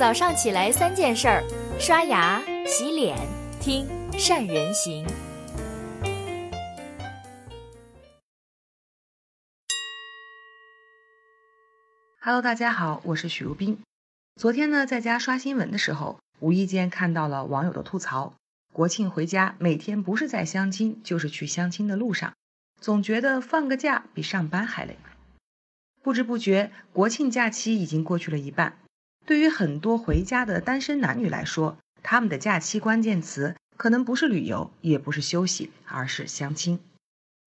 早上起来三件事儿：刷牙、洗脸、听善人行。Hello，大家好，我是许如冰。昨天呢，在家刷新闻的时候，无意间看到了网友的吐槽：国庆回家，每天不是在相亲，就是去相亲的路上，总觉得放个假比上班还累。不知不觉，国庆假期已经过去了一半。对于很多回家的单身男女来说，他们的假期关键词可能不是旅游，也不是休息，而是相亲。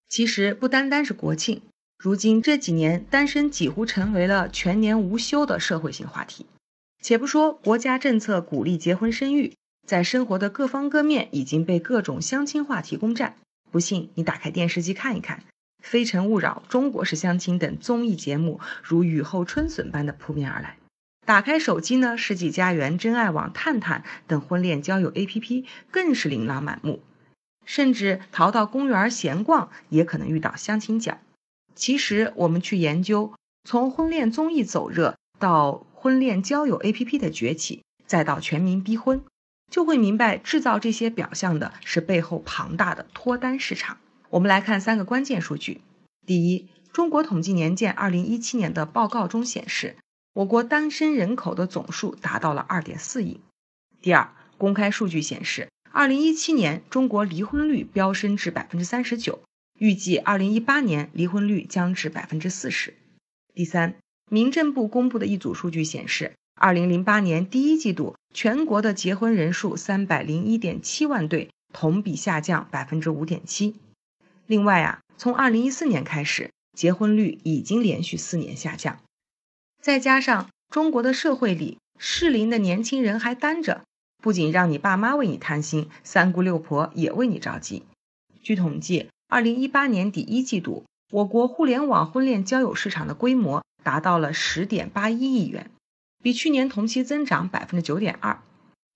其实不单单是国庆，如今这几年单身几乎成为了全年无休的社会性话题。且不说国家政策鼓励结婚生育，在生活的各方各面已经被各种相亲话题攻占。不信你打开电视机看一看，《非诚勿扰》《中国式相亲》等综艺节目如雨后春笋般的扑面而来。打开手机呢，世纪佳缘、真爱网、探探等婚恋交友 APP 更是琳琅满目，甚至逃到公园闲逛也可能遇到相亲角。其实我们去研究，从婚恋综艺走热到婚恋交友 APP 的崛起，再到全民逼婚，就会明白制造这些表象的是背后庞大的脱单市场。我们来看三个关键数据：第一，中国统计年鉴二零一七年的报告中显示。我国单身人口的总数达到了二点四亿。第二，公开数据显示，二零一七年中国离婚率飙升至百分之三十九，预计二零一八年离婚率将至百分之四十。第三，民政部公布的一组数据显示，二零零八年第一季度全国的结婚人数三百零一点七万对，同比下降百分之五点七。另外啊，从二零一四年开始，结婚率已经连续四年下降。再加上中国的社会里，适龄的年轻人还单着，不仅让你爸妈为你贪心，三姑六婆也为你着急。据统计，二零一八年第一季度，我国互联网婚恋交友市场的规模达到了十点八一亿元，比去年同期增长百分之九点二。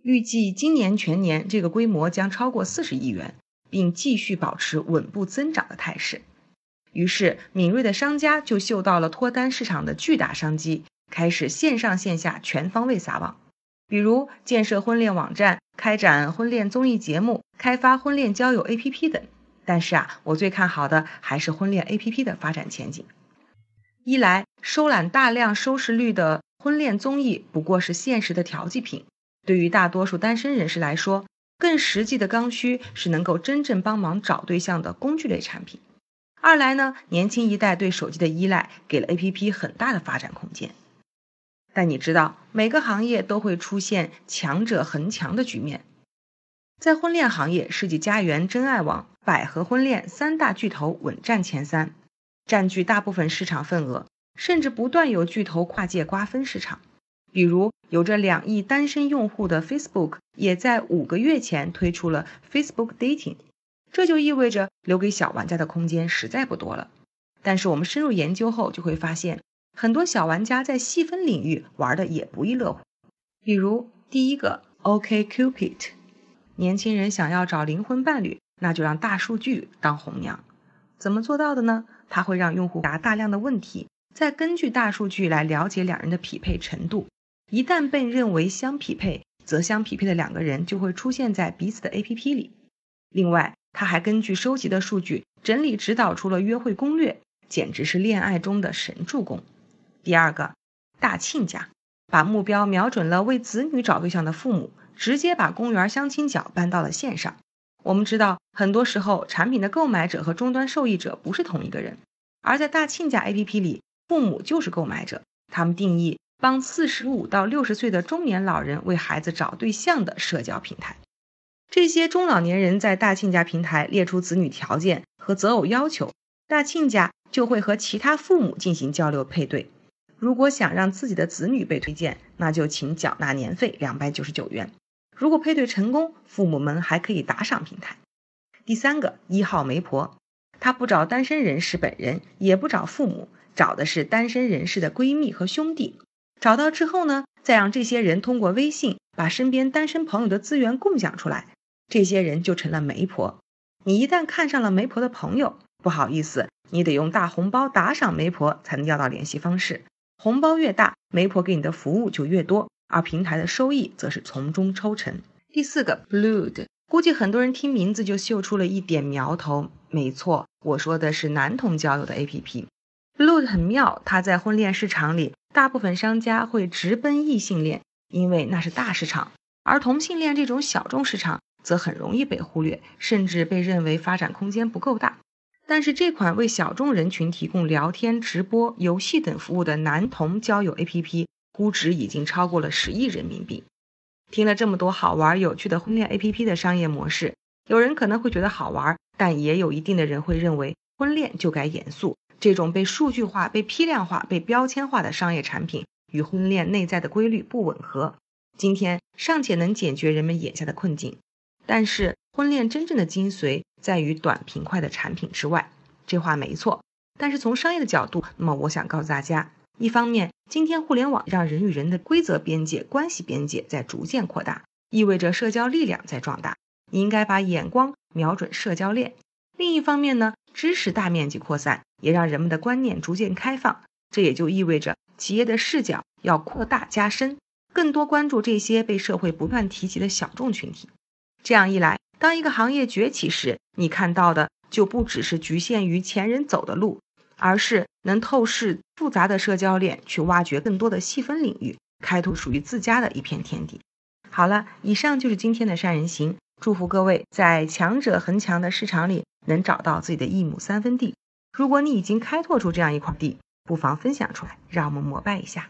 预计今年全年这个规模将超过四十亿元，并继续保持稳步增长的态势。于是，敏锐的商家就嗅到了脱单市场的巨大商机，开始线上线下全方位撒网，比如建设婚恋网站、开展婚恋综艺节目、开发婚恋交友 APP 等。但是啊，我最看好的还是婚恋 APP 的发展前景。一来，收揽大量收视率的婚恋综艺不过是现实的调剂品，对于大多数单身人士来说，更实际的刚需是能够真正帮忙找对象的工具类产品。二来呢，年轻一代对手机的依赖给了 A P P 很大的发展空间。但你知道，每个行业都会出现强者恒强的局面。在婚恋行业，世纪佳缘、真爱网、百合婚恋三大巨头稳占前三，占据大部分市场份额，甚至不断有巨头跨界瓜分市场。比如，有着两亿单身用户的 Facebook，也在五个月前推出了 Facebook Dating。这就意味着留给小玩家的空间实在不多了。但是我们深入研究后就会发现，很多小玩家在细分领域玩的也不亦乐乎。比如第一个 OKCupid，年轻人想要找灵魂伴侣，那就让大数据当红娘。怎么做到的呢？它会让用户答大量的问题，再根据大数据来了解两人的匹配程度。一旦被认为相匹配，则相匹配的两个人就会出现在彼此的 APP 里。另外，他还根据收集的数据整理指导出了约会攻略，简直是恋爱中的神助攻。第二个，大亲家把目标瞄准了为子女找对象的父母，直接把公园相亲角搬到了线上。我们知道，很多时候产品的购买者和终端受益者不是同一个人，而在大亲家 APP 里，父母就是购买者，他们定义帮四十五到六十岁的中年老人为孩子找对象的社交平台。这些中老年人在大亲家平台列出子女条件和择偶要求，大亲家就会和其他父母进行交流配对。如果想让自己的子女被推荐，那就请缴纳年费两百九十九元。如果配对成功，父母们还可以打赏平台。第三个一号媒婆，她不找单身人士本人，也不找父母，找的是单身人士的闺蜜和兄弟。找到之后呢，再让这些人通过微信把身边单身朋友的资源共享出来。这些人就成了媒婆，你一旦看上了媒婆的朋友，不好意思，你得用大红包打赏媒婆才能要到联系方式。红包越大，媒婆给你的服务就越多，而平台的收益则是从中抽成。第四个，Blued，估计很多人听名字就嗅出了一点苗头。没错，我说的是男同交友的 APP。Blued 很妙，它在婚恋市场里，大部分商家会直奔异性恋，因为那是大市场；而同性恋这种小众市场，则很容易被忽略，甚至被认为发展空间不够大。但是这款为小众人群提供聊天、直播、游戏等服务的男同交友 APP，估值已经超过了十亿人民币。听了这么多好玩有趣的婚恋 APP 的商业模式，有人可能会觉得好玩，但也有一定的人会认为婚恋就该严肃。这种被数据化、被批量化、被标签化的商业产品与婚恋内在的规律不吻合。今天尚且能解决人们眼下的困境。但是，婚恋真正的精髓在于短平快的产品之外，这话没错。但是从商业的角度，那么我想告诉大家，一方面，今天互联网让人与人的规则边界、关系边界在逐渐扩大，意味着社交力量在壮大，你应该把眼光瞄准社交链。另一方面呢，知识大面积扩散，也让人们的观念逐渐开放，这也就意味着企业的视角要扩大加深，更多关注这些被社会不断提及的小众群体。这样一来，当一个行业崛起时，你看到的就不只是局限于前人走的路，而是能透视复杂的社交链，去挖掘更多的细分领域，开拓属于自家的一片天地。好了，以上就是今天的善人行，祝福各位在强者恒强的市场里能找到自己的一亩三分地。如果你已经开拓出这样一块地，不妨分享出来，让我们膜拜一下。